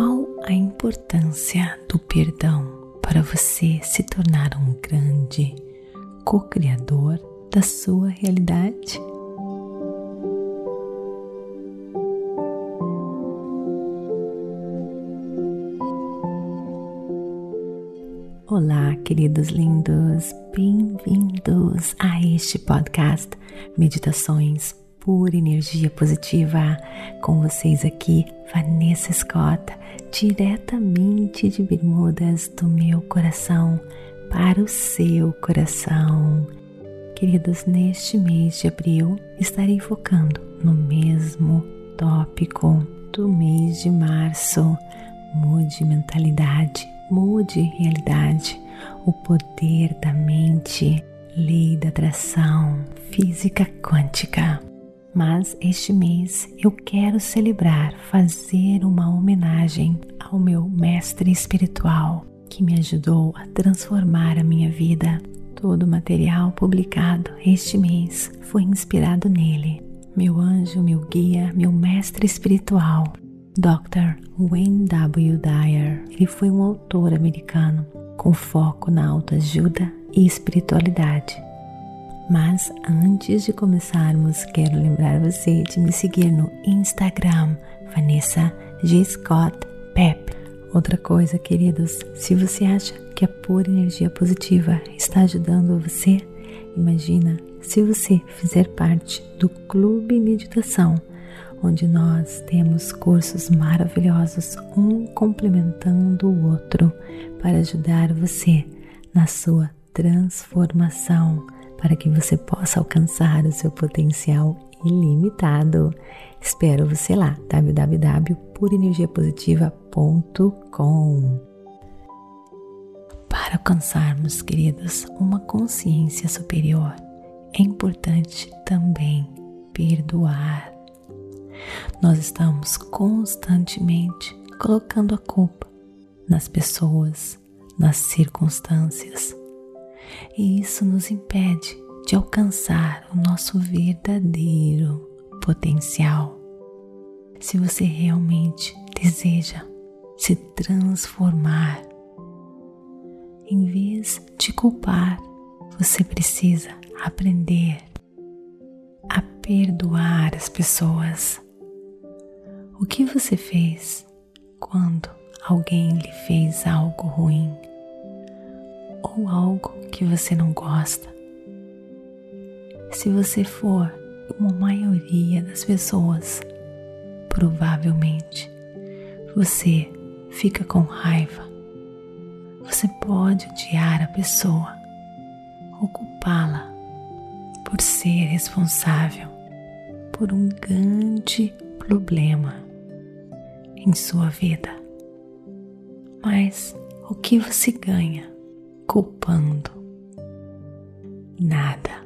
Qual a importância do perdão para você se tornar um grande co-criador da sua realidade? Olá, queridos lindos, bem-vindos a este podcast Meditações por Energia Positiva. Com vocês aqui, Vanessa Scott, diretamente de Bermudas do meu coração para o seu coração. Queridos, neste mês de abril estarei focando no mesmo tópico do mês de março. Mude mentalidade Mude realidade, o poder da mente, lei da atração, física quântica. Mas este mês eu quero celebrar, fazer uma homenagem ao meu mestre espiritual que me ajudou a transformar a minha vida. Todo o material publicado este mês foi inspirado nele. Meu anjo, meu guia, meu mestre espiritual, Dr. Wayne W. Dyer. Ele foi um autor americano com foco na autoajuda e espiritualidade. Mas antes de começarmos, quero lembrar você de me seguir no Instagram, Vanessa G. Scott Pep. Outra coisa, queridos, se você acha que a pura energia positiva está ajudando você, imagina se você fizer parte do Clube Meditação onde nós temos cursos maravilhosos, um complementando o outro, para ajudar você na sua transformação, para que você possa alcançar o seu potencial ilimitado. Espero você lá, www.purenergiapositiva.com. Para alcançarmos, queridas, uma consciência superior, é importante também perdoar nós estamos constantemente colocando a culpa nas pessoas, nas circunstâncias, e isso nos impede de alcançar o nosso verdadeiro potencial. Se você realmente deseja se transformar, em vez de culpar, você precisa aprender a perdoar as pessoas o que você fez quando alguém lhe fez algo ruim ou algo que você não gosta? Se você for como a maioria das pessoas, provavelmente você fica com raiva. Você pode odiar a pessoa ou culpá-la por ser responsável por um grande problema em sua vida. Mas o que você ganha culpando? Nada.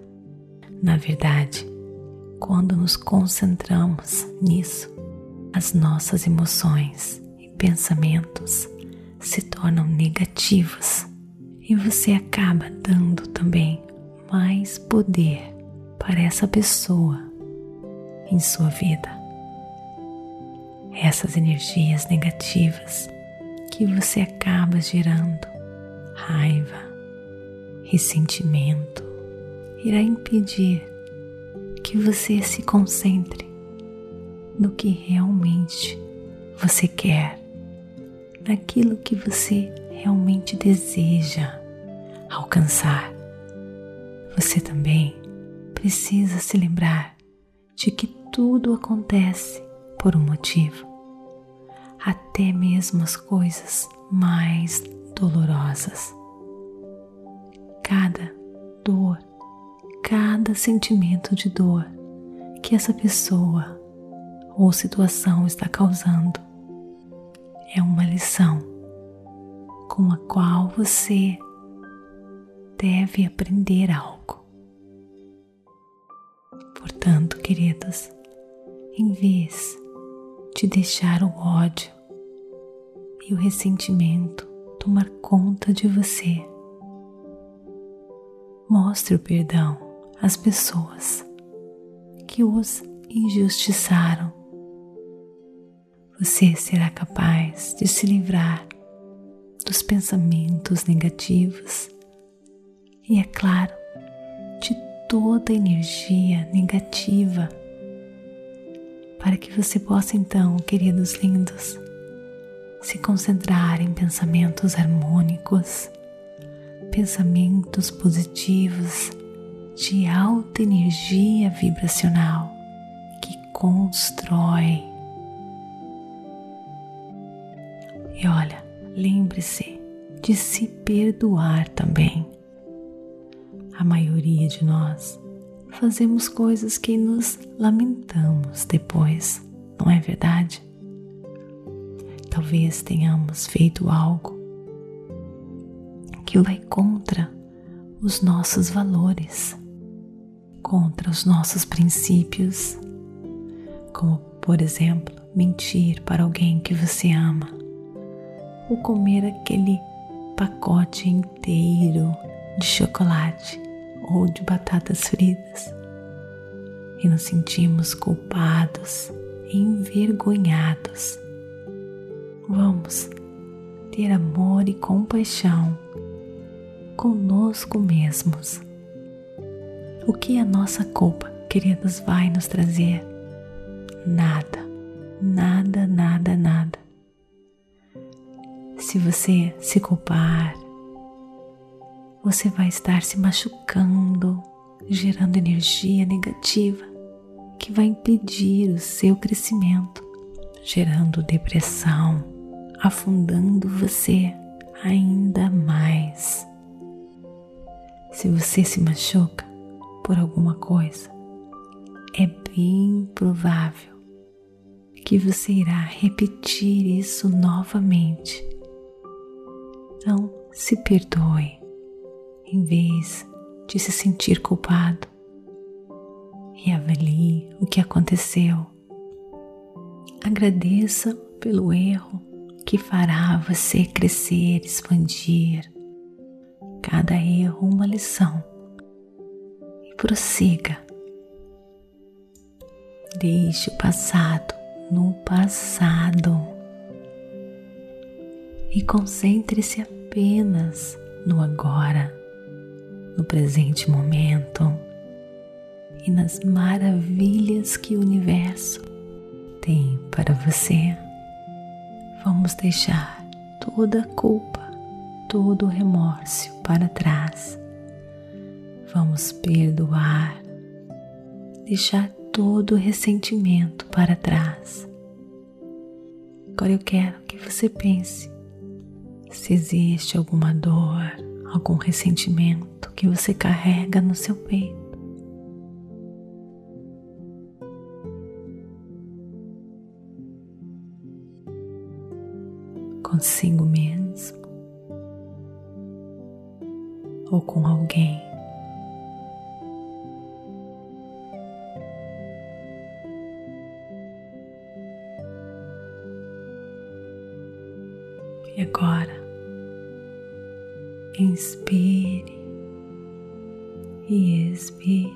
Na verdade, quando nos concentramos nisso, as nossas emoções e pensamentos se tornam negativos e você acaba dando também mais poder para essa pessoa em sua vida essas energias negativas que você acaba gerando, raiva, ressentimento, irá impedir que você se concentre no que realmente você quer, naquilo que você realmente deseja alcançar. Você também precisa se lembrar de que tudo acontece por um motivo. Até mesmo as coisas mais dolorosas. Cada dor, cada sentimento de dor que essa pessoa ou situação está causando é uma lição com a qual você deve aprender algo. Portanto, queridos, em vez de deixar o ódio e o ressentimento tomar conta de você. Mostre o perdão às pessoas que os injustiçaram. você será capaz de se livrar dos pensamentos negativos e, é claro, de toda energia negativa, para que você possa então, queridos lindos, se concentrar em pensamentos harmônicos, pensamentos positivos de alta energia vibracional que constrói. E olha, lembre-se de se perdoar também. A maioria de nós fazemos coisas que nos lamentamos depois, não é verdade? Talvez tenhamos feito algo que vai contra os nossos valores, contra os nossos princípios, como, por exemplo, mentir para alguém que você ama, ou comer aquele pacote inteiro de chocolate ou de batatas fritas e nos sentimos culpados, envergonhados. Vamos ter amor e compaixão conosco mesmos. O que a nossa culpa, queridos, vai nos trazer? Nada, nada, nada, nada. Se você se culpar, você vai estar se machucando, gerando energia negativa que vai impedir o seu crescimento, gerando depressão, afundando você ainda mais. Se você se machuca por alguma coisa, é bem provável que você irá repetir isso novamente. Então, se perdoe em vez de se sentir culpado e avalie o que aconteceu. Agradeça pelo erro que fará você crescer, expandir cada erro uma lição e prossiga. Deixe o passado no passado e concentre-se apenas no agora, no presente momento e nas maravilhas que o universo tem para você. Vamos deixar toda a culpa todo o remorso para trás. Vamos perdoar, deixar todo o ressentimento para trás. Agora eu quero que você pense se existe alguma dor, algum ressentimento que você carrega no seu peito. Consigo mesmo ou com alguém. E agora, inspire e expire.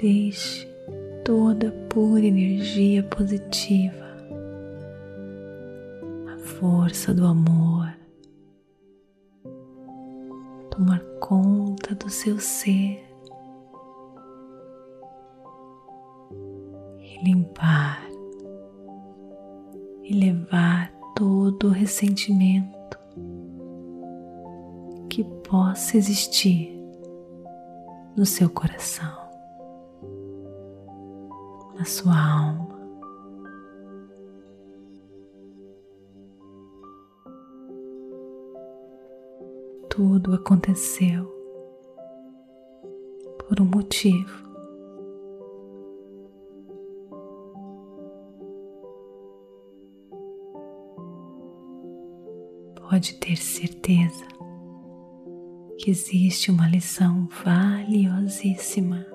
Deixe toda pura energia positiva, força do amor. Tomar conta do seu ser. E limpar. E levar todo o ressentimento que possa existir no seu coração, na sua alma. Tudo aconteceu por um motivo. Pode ter certeza que existe uma lição valiosíssima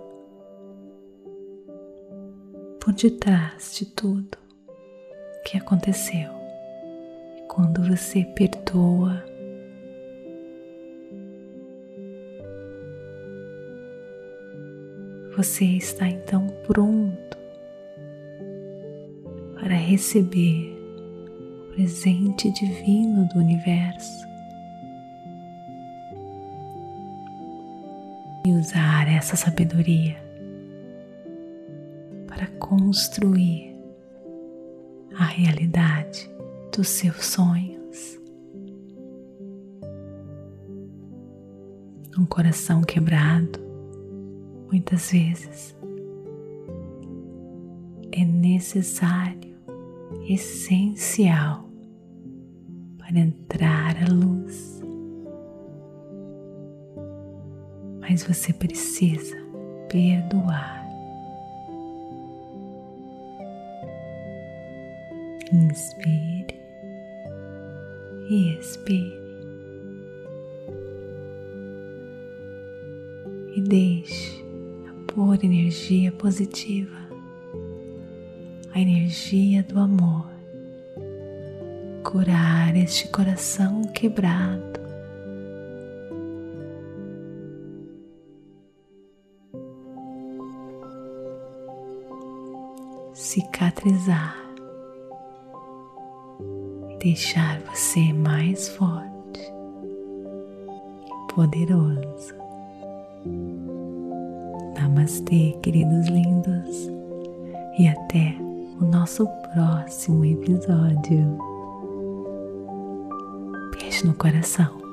por detrás de tudo que aconteceu. E quando você perdoa, Você está então pronto para receber o presente divino do universo e usar essa sabedoria para construir a realidade dos seus sonhos. Um coração quebrado, muitas vezes, é necessário, essencial para entrar à luz. Mas você precisa perdoar. Inspire e expire. E deixe a pura energia positiva, a energia do amor, curar este coração quebrado. Cicatrizar deixar você mais forte e poderoso. Namastê, queridos lindos, e até o nosso próximo episódio. Beijo no coração.